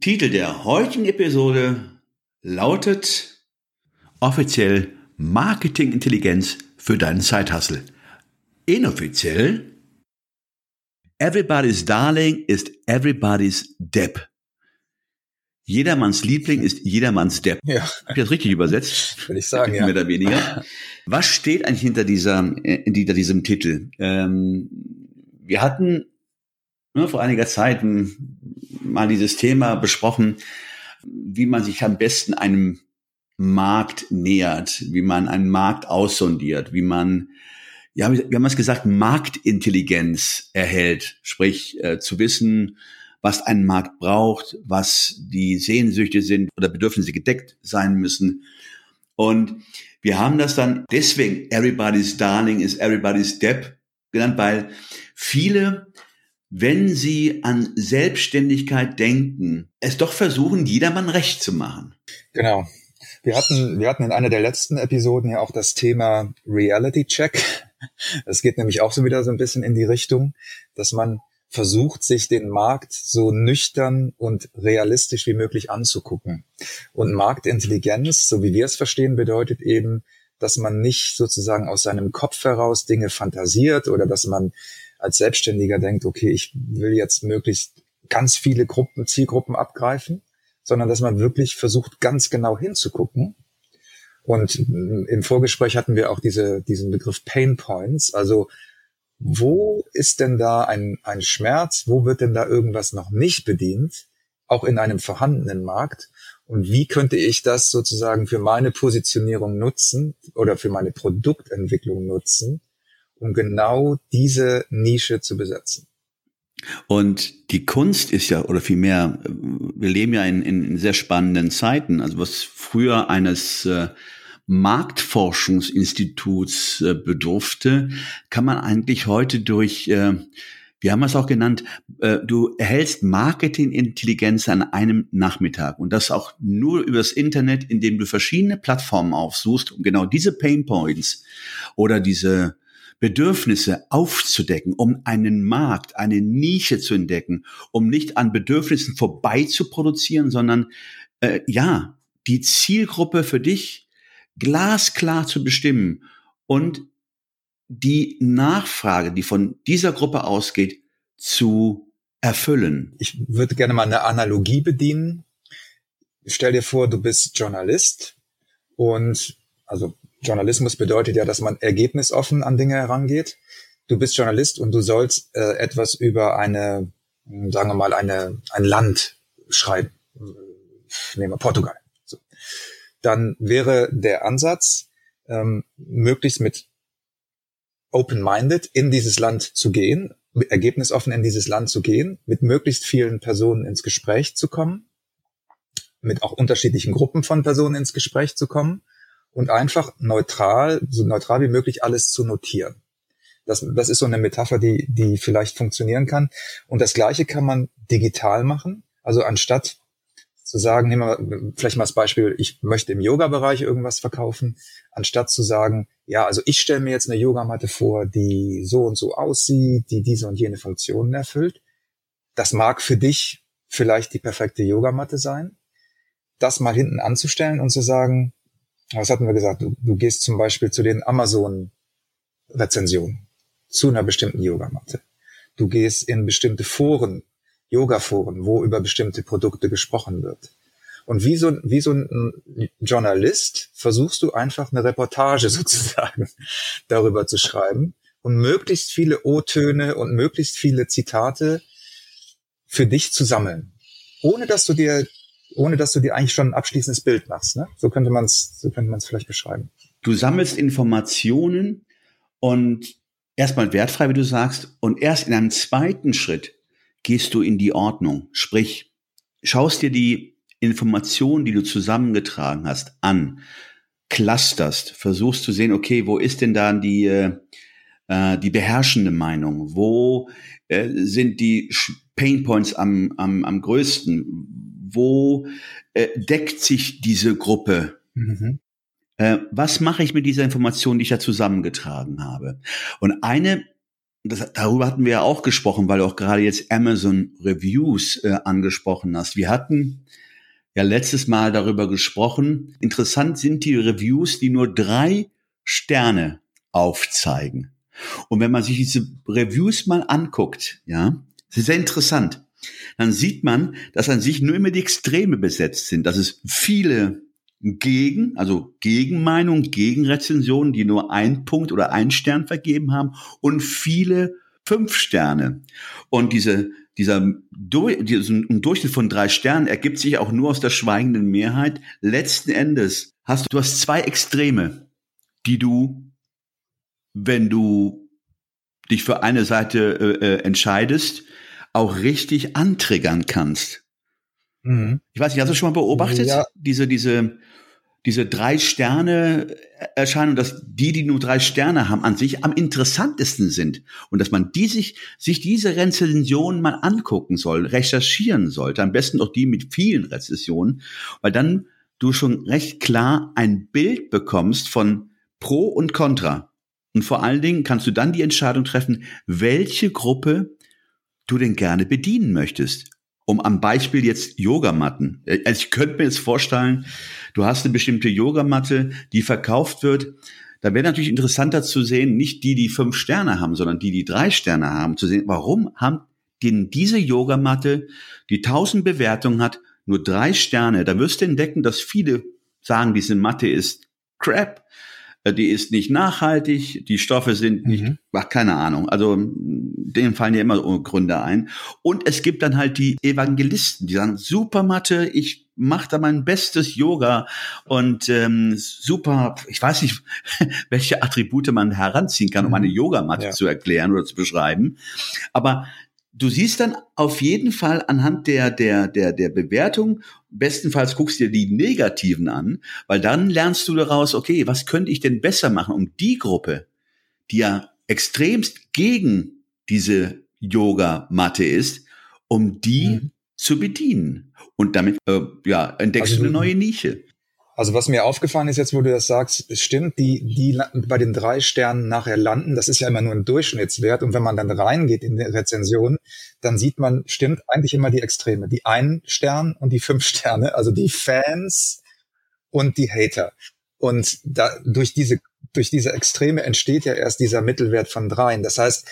Titel der heutigen Episode lautet offiziell Marketingintelligenz für deinen Zeithassel. Inoffiziell Everybody's Darling ist Everybody's Depp. Jedermanns Liebling ist jedermanns Depp. Ja. Hab ich das richtig übersetzt? Würde ich sagen, ja. Mehr oder weniger. Was steht eigentlich hinter dieser, äh, hinter diesem Titel? Ähm, wir hatten ne, vor einiger Zeit mal dieses Thema besprochen, wie man sich am besten einem Markt nähert, wie man einen Markt aussondiert, wie man, ja, wir haben es gesagt, Marktintelligenz erhält, sprich äh, zu wissen, was ein Markt braucht, was die Sehnsüchte sind oder Bedürfnisse gedeckt sein müssen. Und wir haben das dann deswegen Everybody's Darling is Everybody's Depp genannt, weil viele wenn sie an Selbstständigkeit denken, es doch versuchen, jedermann recht zu machen. Genau. Wir hatten, wir hatten in einer der letzten Episoden ja auch das Thema Reality Check. Es geht nämlich auch so wieder so ein bisschen in die Richtung, dass man versucht, sich den Markt so nüchtern und realistisch wie möglich anzugucken. Und Marktintelligenz, so wie wir es verstehen, bedeutet eben, dass man nicht sozusagen aus seinem Kopf heraus Dinge fantasiert oder dass man als Selbstständiger denkt, okay, ich will jetzt möglichst ganz viele Gruppen, Zielgruppen abgreifen, sondern dass man wirklich versucht, ganz genau hinzugucken. Und im Vorgespräch hatten wir auch diese, diesen Begriff Pain Points. Also, wo ist denn da ein, ein Schmerz? Wo wird denn da irgendwas noch nicht bedient? Auch in einem vorhandenen Markt. Und wie könnte ich das sozusagen für meine Positionierung nutzen oder für meine Produktentwicklung nutzen, um genau diese Nische zu besetzen. Und die Kunst ist ja, oder vielmehr, wir leben ja in, in sehr spannenden Zeiten. Also was früher eines äh, Marktforschungsinstituts äh, bedurfte, kann man eigentlich heute durch, äh, wir haben es auch genannt, äh, du erhältst Marketingintelligenz an einem Nachmittag und das auch nur übers Internet, indem du verschiedene Plattformen aufsuchst, um genau diese Pain Points oder diese Bedürfnisse aufzudecken, um einen Markt, eine Nische zu entdecken, um nicht an Bedürfnissen vorbei zu produzieren, sondern äh, ja, die Zielgruppe für dich glasklar zu bestimmen und die Nachfrage, die von dieser Gruppe ausgeht, zu erfüllen. Ich würde gerne mal eine Analogie bedienen. Stell dir vor, du bist Journalist und also Journalismus bedeutet ja, dass man ergebnisoffen an Dinge herangeht. Du bist Journalist und du sollst äh, etwas über eine, sagen wir mal, eine, ein Land schreiben. Nehmen wir Portugal. So. Dann wäre der Ansatz, ähm, möglichst mit open-minded in dieses Land zu gehen, ergebnisoffen in dieses Land zu gehen, mit möglichst vielen Personen ins Gespräch zu kommen, mit auch unterschiedlichen Gruppen von Personen ins Gespräch zu kommen und einfach neutral, so neutral wie möglich alles zu notieren. Das, das ist so eine Metapher, die, die vielleicht funktionieren kann. Und das Gleiche kann man digital machen. Also anstatt zu sagen, nehmen wir vielleicht mal das Beispiel, ich möchte im Yoga-Bereich irgendwas verkaufen, anstatt zu sagen, ja, also ich stelle mir jetzt eine Yogamatte vor, die so und so aussieht, die diese und jene Funktionen erfüllt. Das mag für dich vielleicht die perfekte Yogamatte sein. Das mal hinten anzustellen und zu sagen, was hatten wir gesagt? Du, du gehst zum Beispiel zu den Amazon-Rezensionen zu einer bestimmten Yogamatte. Du gehst in bestimmte Foren, Yoga-Foren, wo über bestimmte Produkte gesprochen wird. Und wie so, wie so ein Journalist versuchst du einfach eine Reportage sozusagen darüber zu schreiben und möglichst viele O-Töne und möglichst viele Zitate für dich zu sammeln. Ohne dass du dir ohne dass du dir eigentlich schon ein abschließendes Bild machst. Ne? So könnte man es so vielleicht beschreiben. Du sammelst Informationen und erstmal wertfrei, wie du sagst, und erst in einem zweiten Schritt gehst du in die Ordnung. Sprich, schaust dir die Informationen, die du zusammengetragen hast, an, clusterst, versuchst zu sehen, okay, wo ist denn da die, äh, die beherrschende Meinung? Wo äh, sind die Painpoints am, am, am größten? Wo äh, deckt sich diese Gruppe? Mhm. Äh, was mache ich mit dieser Information, die ich da zusammengetragen habe? Und eine das, darüber hatten wir ja auch gesprochen, weil du auch gerade jetzt Amazon Reviews äh, angesprochen hast. Wir hatten ja letztes Mal darüber gesprochen. Interessant sind die Reviews, die nur drei Sterne aufzeigen. Und wenn man sich diese Reviews mal anguckt, ja, sehr interessant, dann sieht man, dass an sich nur immer die Extreme besetzt sind, dass es viele gegen, also Gegenmeinung, Gegenrezensionen, die nur ein Punkt oder ein Stern vergeben haben und viele fünf Sterne. Und diese, dieser diesen Durchschnitt von drei Sternen ergibt sich auch nur aus der schweigenden Mehrheit. Letzten Endes hast du, du hast zwei Extreme, die du, wenn du dich für eine Seite äh, äh entscheidest, auch richtig antriggern kannst. Mhm. Ich weiß nicht, hast du schon mal beobachtet, ja. diese, diese, diese drei Sterne Erscheinung, dass die, die nur drei Sterne haben, an sich am interessantesten sind und dass man die sich, sich diese Rezensionen mal angucken soll, recherchieren sollte, am besten auch die mit vielen Rezensionen, weil dann du schon recht klar ein Bild bekommst von Pro und Contra. Und vor allen Dingen kannst du dann die Entscheidung treffen, welche Gruppe du denn gerne bedienen möchtest um am Beispiel jetzt Yogamatten. Äh, also ich könnte mir jetzt vorstellen, du hast eine bestimmte Yogamatte, die verkauft wird. Da wäre natürlich interessanter zu sehen, nicht die, die fünf Sterne haben, sondern die, die drei Sterne haben, zu sehen, warum haben denn diese Yogamatte, die tausend Bewertungen hat, nur drei Sterne. Da wirst du entdecken, dass viele sagen, diese Matte ist crap. Äh, die ist nicht nachhaltig, die Stoffe sind nicht, mhm. ach, keine Ahnung. Also denen fallen ja immer Gründe ein. Und es gibt dann halt die Evangelisten, die sagen, super Mathe, ich mache da mein bestes Yoga und ähm, super, ich weiß nicht, welche Attribute man heranziehen kann, um mhm. eine Yogamatte ja. zu erklären oder zu beschreiben. Aber du siehst dann auf jeden Fall anhand der, der, der, der Bewertung, bestenfalls guckst dir die negativen an, weil dann lernst du daraus, okay, was könnte ich denn besser machen, um die Gruppe, die ja extremst gegen diese Yoga-Matte ist, um die mhm. zu bedienen. Und damit äh, ja, entdeckst also du eine neue Nische. Also was mir aufgefallen ist jetzt, wo du das sagst, es stimmt, die, die bei den drei Sternen nachher landen, das ist ja immer nur ein Durchschnittswert. Und wenn man dann reingeht in die Rezension, dann sieht man, stimmt eigentlich immer die Extreme. Die einen Stern und die fünf Sterne, also die Fans und die Hater. Und da, durch diese, durch diese Extreme entsteht ja erst dieser Mittelwert von dreien. Das heißt,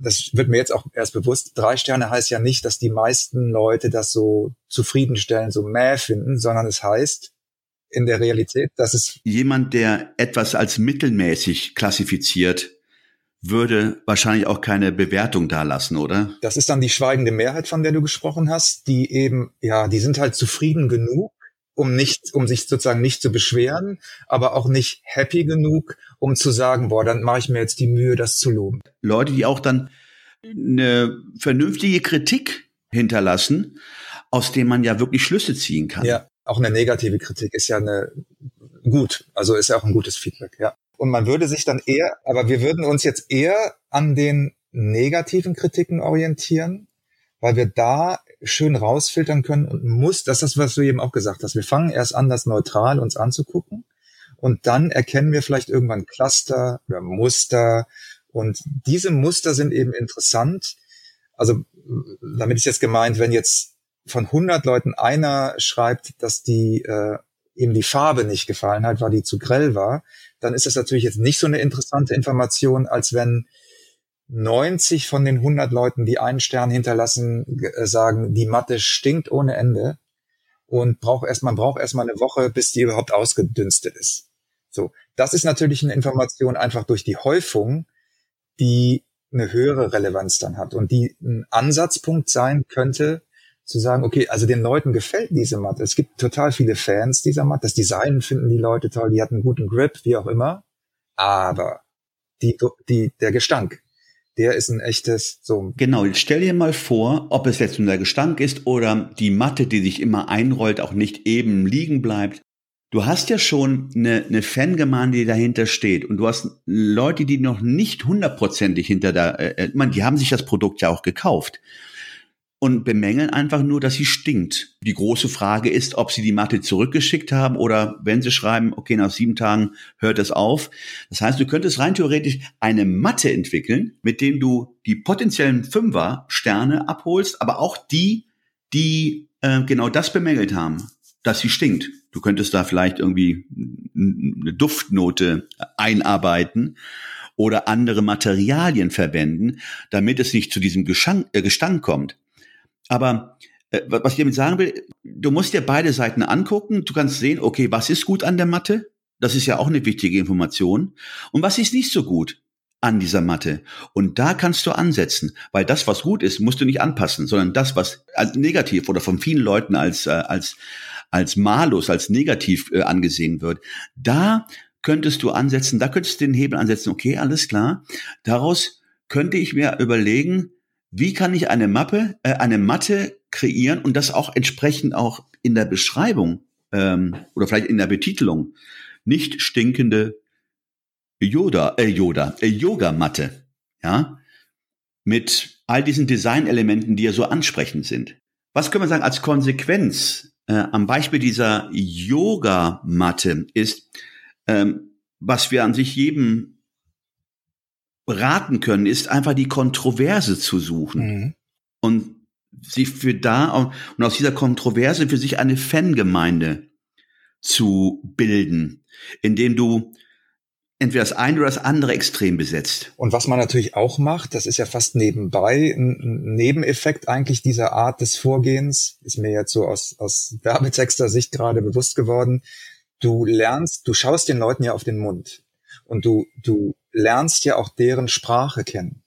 das wird mir jetzt auch erst bewusst, drei Sterne heißt ja nicht, dass die meisten Leute das so zufriedenstellend, so mäh finden, sondern es heißt, in der Realität, dass es jemand, der etwas als mittelmäßig klassifiziert, würde wahrscheinlich auch keine Bewertung dalassen, oder? Das ist dann die schweigende Mehrheit, von der du gesprochen hast, die eben, ja, die sind halt zufrieden genug, um nicht, um sich sozusagen nicht zu beschweren, aber auch nicht happy genug, um zu sagen, boah, dann mache ich mir jetzt die Mühe, das zu loben. Leute, die auch dann eine vernünftige Kritik hinterlassen, aus dem man ja wirklich Schlüsse ziehen kann. Ja auch eine negative Kritik ist ja eine gut, also ist ja auch ein gutes Feedback, ja. Und man würde sich dann eher, aber wir würden uns jetzt eher an den negativen Kritiken orientieren, weil wir da schön rausfiltern können und muss, das ist das, was du eben auch gesagt hast. Wir fangen erst an, das neutral uns anzugucken und dann erkennen wir vielleicht irgendwann Cluster oder Muster und diese Muster sind eben interessant. Also damit ist jetzt gemeint, wenn jetzt von 100 Leuten einer schreibt, dass die äh, ihm die Farbe nicht gefallen hat, weil die zu grell war, dann ist das natürlich jetzt nicht so eine interessante Information, als wenn 90 von den 100 Leuten, die einen Stern hinterlassen, äh, sagen, die Matte stinkt ohne Ende und braucht erst, man braucht erstmal eine Woche, bis die überhaupt ausgedünstet ist. So. Das ist natürlich eine Information einfach durch die Häufung, die eine höhere Relevanz dann hat und die ein Ansatzpunkt sein könnte, zu sagen, okay, also den Leuten gefällt diese Matte. Es gibt total viele Fans dieser Matte. Das Design finden die Leute toll, die hat einen guten Grip, wie auch immer. Aber die, die, der Gestank, der ist ein echtes, so. Genau, stell dir mal vor, ob es jetzt nur der Gestank ist oder die Matte, die sich immer einrollt, auch nicht eben liegen bleibt. Du hast ja schon eine, eine Fangemeinde, die dahinter steht und du hast Leute, die noch nicht hundertprozentig hinter da, äh, äh man, die haben sich das Produkt ja auch gekauft und bemängeln einfach nur, dass sie stinkt. Die große Frage ist, ob sie die Matte zurückgeschickt haben oder wenn sie schreiben, okay, nach sieben Tagen hört es auf. Das heißt, du könntest rein theoretisch eine Matte entwickeln, mit dem du die potenziellen Fünfer-Sterne abholst, aber auch die, die äh, genau das bemängelt haben, dass sie stinkt. Du könntest da vielleicht irgendwie eine Duftnote einarbeiten oder andere Materialien verwenden, damit es nicht zu diesem äh, Gestank kommt. Aber äh, was ich damit sagen will, du musst dir beide Seiten angucken. Du kannst sehen, okay, was ist gut an der Matte? Das ist ja auch eine wichtige Information. Und was ist nicht so gut an dieser Matte? Und da kannst du ansetzen, weil das, was gut ist, musst du nicht anpassen, sondern das, was als negativ oder von vielen Leuten als, äh, als, als malus, als negativ äh, angesehen wird, da könntest du ansetzen, da könntest du den Hebel ansetzen, okay, alles klar. Daraus könnte ich mir überlegen, wie kann ich eine Mappe, äh, eine Matte kreieren und das auch entsprechend auch in der Beschreibung ähm, oder vielleicht in der Betitelung nicht stinkende Yoda, äh, Yoda, äh, Yoga-Matte, ja, mit all diesen Designelementen, die ja so ansprechend sind. Was können wir sagen als Konsequenz äh, am Beispiel dieser Yoga-Matte ist, ähm, was wir an sich jedem raten können, ist einfach die Kontroverse zu suchen mhm. und sich für da und aus dieser Kontroverse für sich eine Fangemeinde zu bilden, indem du entweder das eine oder das andere Extrem besetzt. Und was man natürlich auch macht, das ist ja fast nebenbei ein Nebeneffekt eigentlich dieser Art des Vorgehens, ist mir jetzt so aus, aus Werbetexter Sicht gerade bewusst geworden. Du lernst, du schaust den Leuten ja auf den Mund und du, du lernst ja auch deren Sprache kennen.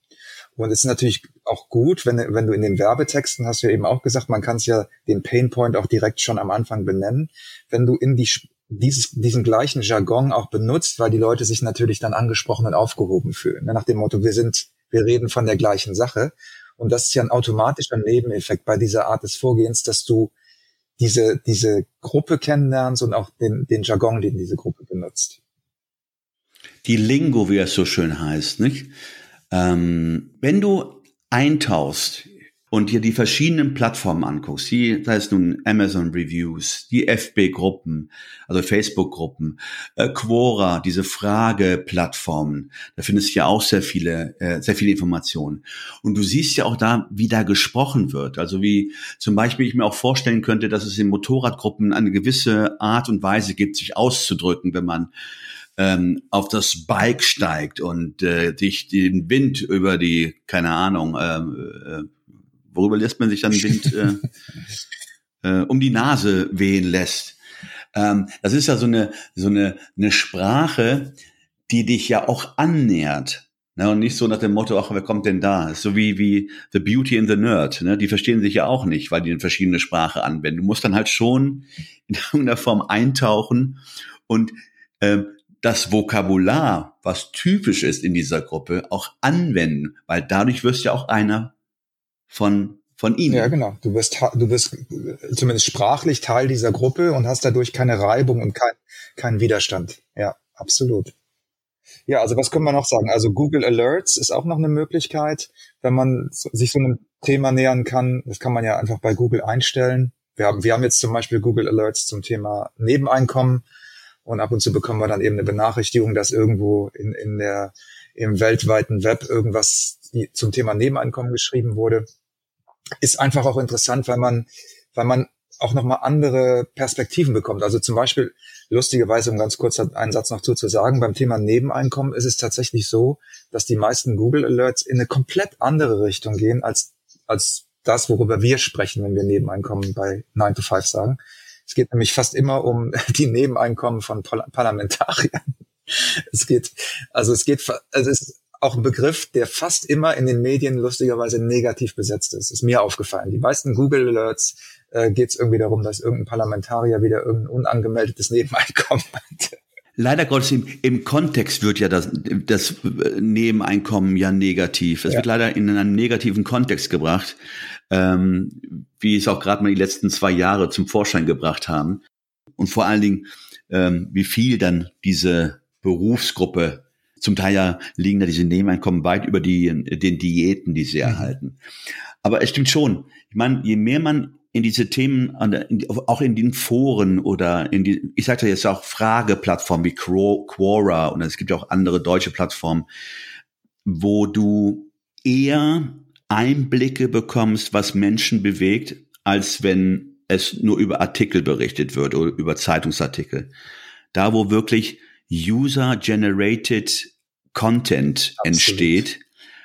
Und es ist natürlich auch gut, wenn, wenn du in den Werbetexten hast du ja eben auch gesagt, man kann es ja den Painpoint auch direkt schon am Anfang benennen. Wenn du in die, dieses, diesen gleichen Jargon auch benutzt, weil die Leute sich natürlich dann angesprochen und aufgehoben fühlen. Ne, nach dem Motto, wir sind, wir reden von der gleichen Sache. Und das ist ja ein automatischer Nebeneffekt bei dieser Art des Vorgehens, dass du diese, diese Gruppe kennenlernst und auch den, den Jargon, den diese Gruppe benutzt die Lingo, wie es so schön heißt, nicht? Ähm, wenn du eintauchst und dir die verschiedenen Plattformen anguckst, die, da ist nun Amazon Reviews, die FB-Gruppen, also Facebook-Gruppen, äh, Quora, diese Frage-Plattformen, da findest du ja auch sehr viele, äh, sehr viele Informationen. Und du siehst ja auch da, wie da gesprochen wird. Also wie zum Beispiel ich mir auch vorstellen könnte, dass es in Motorradgruppen eine gewisse Art und Weise gibt, sich auszudrücken, wenn man ähm, auf das Bike steigt und äh, dich den Wind über die, keine Ahnung, ähm, äh, worüber lässt man sich dann den Wind äh, äh, um die Nase wehen lässt. Ähm, das ist ja so eine, so eine, eine Sprache, die dich ja auch annähert. Ne, und nicht so nach dem Motto, ach, wer kommt denn da? So wie, wie The Beauty and the Nerd. Ne? Die verstehen sich ja auch nicht, weil die eine verschiedene Sprache anwenden. Du musst dann halt schon in irgendeiner Form eintauchen und ähm, das Vokabular, was typisch ist in dieser Gruppe, auch anwenden, weil dadurch wirst ja auch einer von von ihnen. Ja, genau. Du bist du bist zumindest sprachlich Teil dieser Gruppe und hast dadurch keine Reibung und kein keinen Widerstand. Ja, absolut. Ja, also was können wir noch sagen? Also Google Alerts ist auch noch eine Möglichkeit, wenn man sich so einem Thema nähern kann. Das kann man ja einfach bei Google einstellen. Wir haben, wir haben jetzt zum Beispiel Google Alerts zum Thema Nebeneinkommen und ab und zu bekommen wir dann eben eine Benachrichtigung, dass irgendwo in, in der, im weltweiten Web irgendwas zum Thema Nebeneinkommen geschrieben wurde. Ist einfach auch interessant, weil man, weil man auch nochmal andere Perspektiven bekommt. Also zum Beispiel, lustigerweise, um ganz kurz einen Satz noch zu sagen, beim Thema Nebeneinkommen ist es tatsächlich so, dass die meisten Google Alerts in eine komplett andere Richtung gehen als, als das, worüber wir sprechen, wenn wir Nebeneinkommen bei 9 to 5 sagen. Es geht nämlich fast immer um die Nebeneinkommen von Parlamentariern. Es geht, also es geht, also es ist auch ein Begriff, der fast immer in den Medien lustigerweise negativ besetzt ist. Ist mir aufgefallen. Die meisten Google Alerts äh, geht es irgendwie darum, dass irgendein Parlamentarier wieder irgendein unangemeldetes Nebeneinkommen hat. Leider Gottes im, im Kontext wird ja das, das Nebeneinkommen ja negativ. Es ja. wird leider in einem negativen Kontext gebracht, ähm, wie es auch gerade mal die letzten zwei Jahre zum Vorschein gebracht haben. Und vor allen Dingen, ähm, wie viel dann diese Berufsgruppe zum Teil ja liegen da diese Nebeneinkommen weit über die, den Diäten, die sie mhm. erhalten. Aber es stimmt schon. Ich meine, je mehr man in diese Themen, auch in den Foren oder in die, ich sagte jetzt auch Frageplattformen wie Quora und es gibt ja auch andere deutsche Plattformen, wo du eher Einblicke bekommst, was Menschen bewegt, als wenn es nur über Artikel berichtet wird oder über Zeitungsartikel. Da, wo wirklich User-generated Content Absolut. entsteht,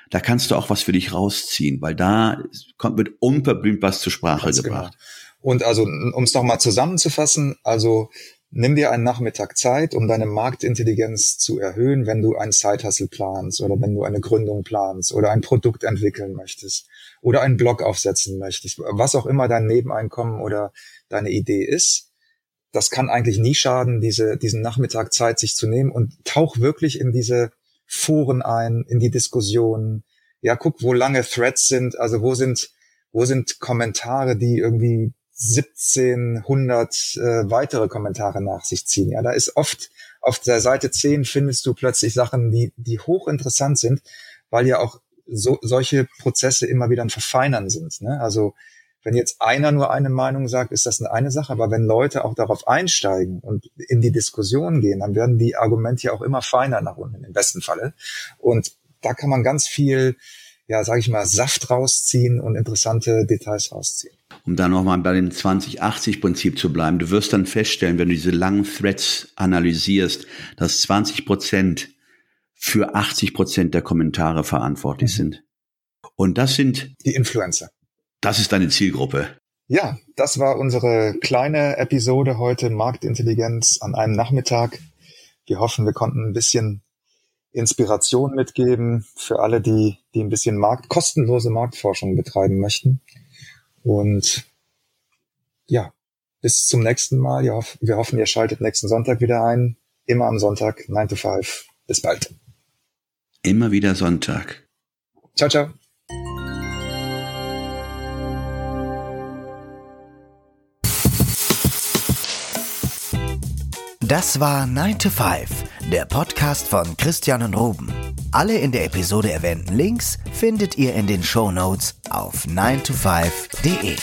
da kannst du auch was für dich rausziehen, weil da kommt mit unverblümt was zur Sprache Ganz genau. gebracht. Genau. Und also, um es nochmal zusammenzufassen, also nimm dir einen Nachmittag Zeit, um deine Marktintelligenz zu erhöhen, wenn du einen Sidehustle planst oder wenn du eine Gründung planst oder ein Produkt entwickeln möchtest oder einen Blog aufsetzen möchtest, was auch immer dein Nebeneinkommen oder deine Idee ist. Das kann eigentlich nie schaden, diese, diesen Nachmittag Zeit sich zu nehmen und tauch wirklich in diese Foren ein, in die Diskussion. Ja, guck, wo lange Threads sind, also wo sind, wo sind Kommentare, die irgendwie 1700 äh, weitere Kommentare nach sich ziehen. Ja, da ist oft auf der Seite 10 findest du plötzlich Sachen, die, die hochinteressant sind, weil ja auch so, solche Prozesse immer wieder ein Verfeinern sind. Ne? Also wenn jetzt einer nur eine Meinung sagt, ist das eine, eine Sache, aber wenn Leute auch darauf einsteigen und in die Diskussion gehen, dann werden die Argumente ja auch immer feiner nach unten, im besten Falle. Und da kann man ganz viel, ja, sage ich mal, Saft rausziehen und interessante Details rausziehen. Um da nochmal bei dem 20-80-Prinzip zu bleiben, du wirst dann feststellen, wenn du diese langen Threads analysierst, dass 20 Prozent für 80 Prozent der Kommentare verantwortlich mhm. sind. Und das sind die Influencer. Das ist deine Zielgruppe. Ja, das war unsere kleine Episode heute Marktintelligenz an einem Nachmittag. Wir hoffen, wir konnten ein bisschen Inspiration mitgeben für alle, die, die ein bisschen Markt, kostenlose Marktforschung betreiben möchten. Und ja, bis zum nächsten Mal. Wir hoffen, ihr schaltet nächsten Sonntag wieder ein. Immer am Sonntag, 9 to 5. Bis bald. Immer wieder Sonntag. Ciao, ciao. Das war 9 to 5, der Podcast von Christian und Ruben. Alle in der Episode erwähnten Links findet ihr in den Show Notes auf 9to5.de.